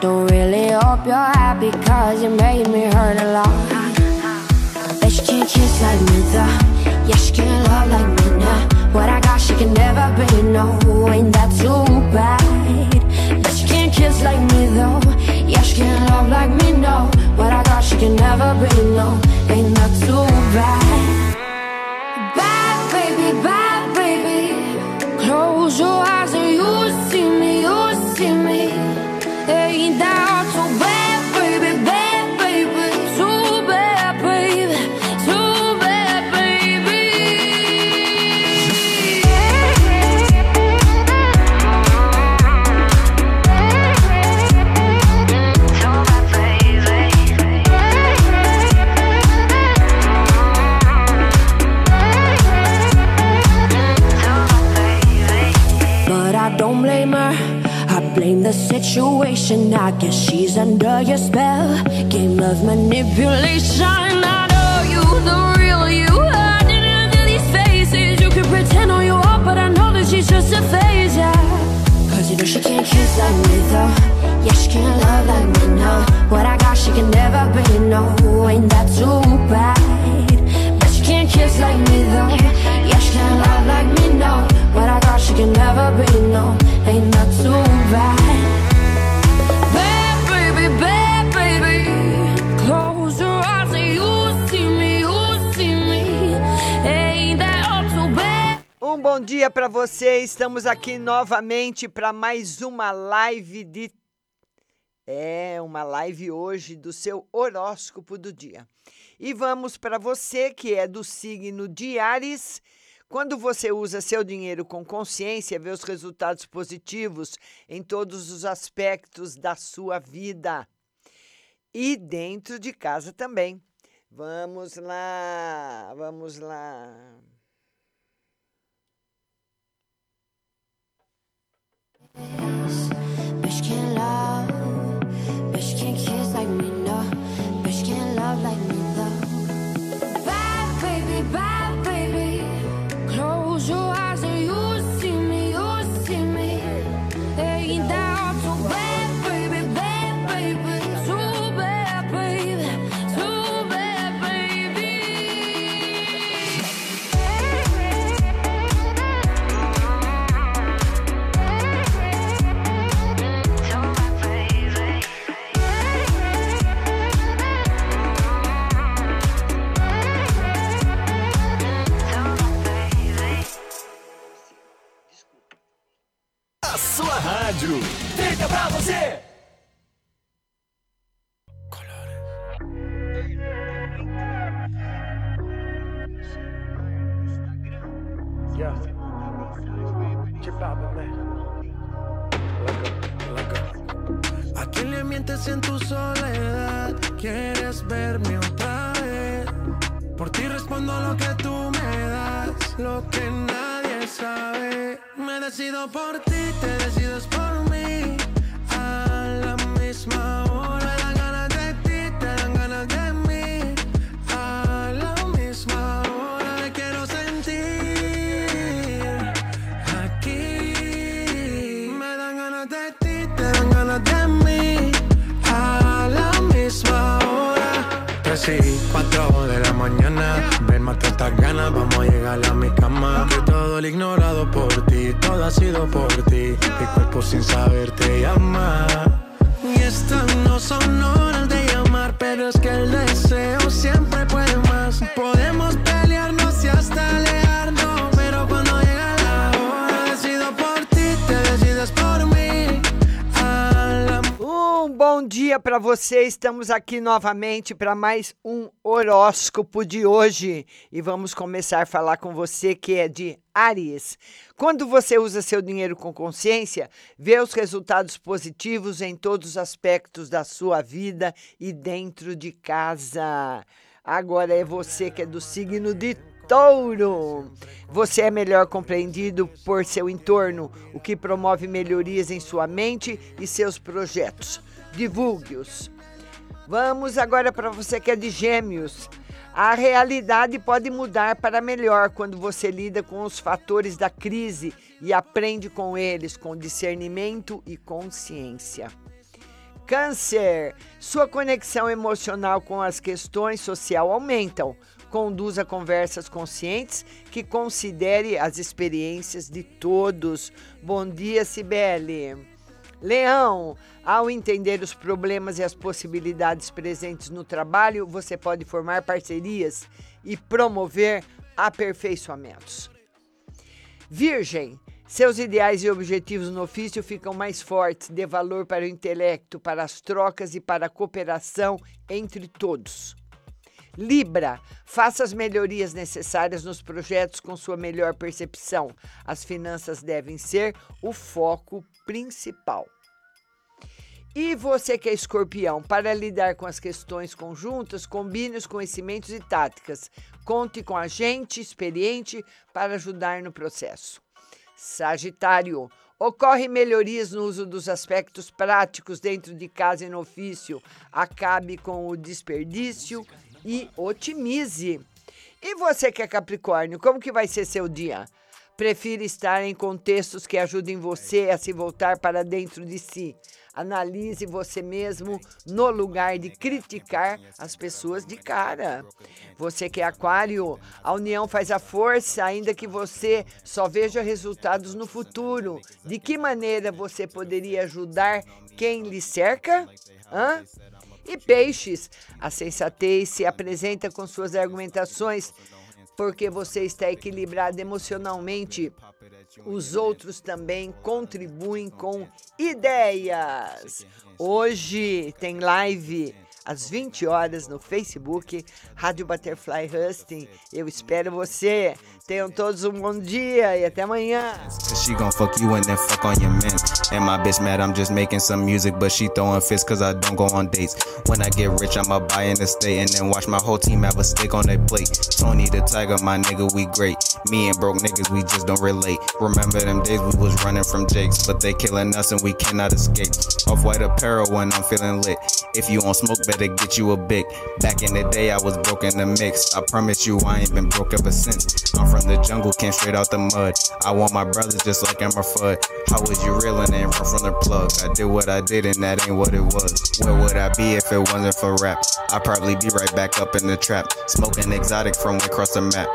Don't really hope you're happy cause you made me hurt a lot. Bet she can't kiss like me though. Yeah, she can't love like me now. What I got, she can never be. No, ain't that too bad? Bet she can't kiss like me though. Yeah, she can't love like me. No, what I got, she can never be. No, ain't that too bad? I don't blame her. I blame the situation. I guess she's under your spell. Game of manipulation. I know you, the real you. Hiding under these faces. You can pretend all you want, but I know that she's just a phase, yeah. Cause you know she can't kiss like me, though. Yeah, she can't love like me, no. What I got, she can never be, no. Ain't that too bad? But she can't kiss like me, though. Yeah, she can't love like me, no. What I got, can never be, no. Ain't all too bad? Um bom dia para você. Estamos aqui novamente para mais uma live de é uma live hoje do seu horóscopo do dia. E vamos para você que é do signo de Ares. Quando você usa seu dinheiro com consciência, vê os resultados positivos em todos os aspectos da sua vida. E dentro de casa também. Vamos lá, vamos lá. Fica pra você. ¿A quién le mientes en tu soledad? ¿Quieres verme otra vez? Por ti respondo lo que tú me das, lo que nadie sabe. Me decido por ti, te decides por mí. A la misma hora 3 y 4 de la mañana. Ven, mata estas ganas, vamos a llegar a mi cama. Que todo el ignorado por ti, todo ha sido por ti. Mi cuerpo sin saber te llama. Y estas no son horas de llamar, pero es que el deseo dia para você. Estamos aqui novamente para mais um horóscopo de hoje e vamos começar a falar com você que é de Aries. Quando você usa seu dinheiro com consciência, vê os resultados positivos em todos os aspectos da sua vida e dentro de casa. Agora é você que é do signo de Touro. Você é melhor compreendido por seu entorno, o que promove melhorias em sua mente e seus projetos. Divulgue-os. Vamos agora para você que é de Gêmeos. A realidade pode mudar para melhor quando você lida com os fatores da crise e aprende com eles com discernimento e consciência. Câncer, sua conexão emocional com as questões social aumentam. Conduza conversas conscientes que considere as experiências de todos. Bom dia, Cibele. Leão, ao entender os problemas e as possibilidades presentes no trabalho, você pode formar parcerias e promover aperfeiçoamentos. Virgem, seus ideais e objetivos no ofício ficam mais fortes, dê valor para o intelecto, para as trocas e para a cooperação entre todos. Libra, faça as melhorias necessárias nos projetos com sua melhor percepção. As finanças devem ser o foco principal. E você que é escorpião, para lidar com as questões conjuntas, combine os conhecimentos e táticas. Conte com a gente experiente para ajudar no processo. Sagitário, ocorre melhorias no uso dos aspectos práticos dentro de casa e no ofício. Acabe com o desperdício e otimize. E você que é Capricórnio, como que vai ser seu dia? Prefira estar em contextos que ajudem você a se voltar para dentro de si. Analise você mesmo no lugar de criticar as pessoas de cara. Você que é aquário, a união faz a força, ainda que você só veja resultados no futuro. De que maneira você poderia ajudar quem lhe cerca? Hã? E peixes, a sensatez se apresenta com suas argumentações porque você está equilibrado emocionalmente os outros também contribuem com ideias. Hoje tem live às 20 horas no Facebook, Rádio Butterfly Husting. Eu espero você. Tenham todos um bom dia e até amanhã. She gon' fuck you and then fuck on your man. And my bitch mad, I'm just making some music, but she throwing fists cause I don't go on dates. When I get rich, I'ma buy an estate and then watch my whole team have a steak on their plate. Tony the Tiger, my nigga, we great. Me and broke niggas, we just don't relate. Remember them days we was running from Jakes, but they killing us and we cannot escape. Off white apparel when I'm feeling lit. If you on smoke, better get you a big. Back in the day, I was broke in the mix. I promise you, I ain't been broke ever since. I'm from the jungle, came straight out the mud. I want my brothers just like Emma Fudd. How was you reeling and run from the plug? I did what I did, and that ain't what it was. Where would I be if it wasn't for rap? I'd probably be right back up in the trap, smoking exotic from across the map.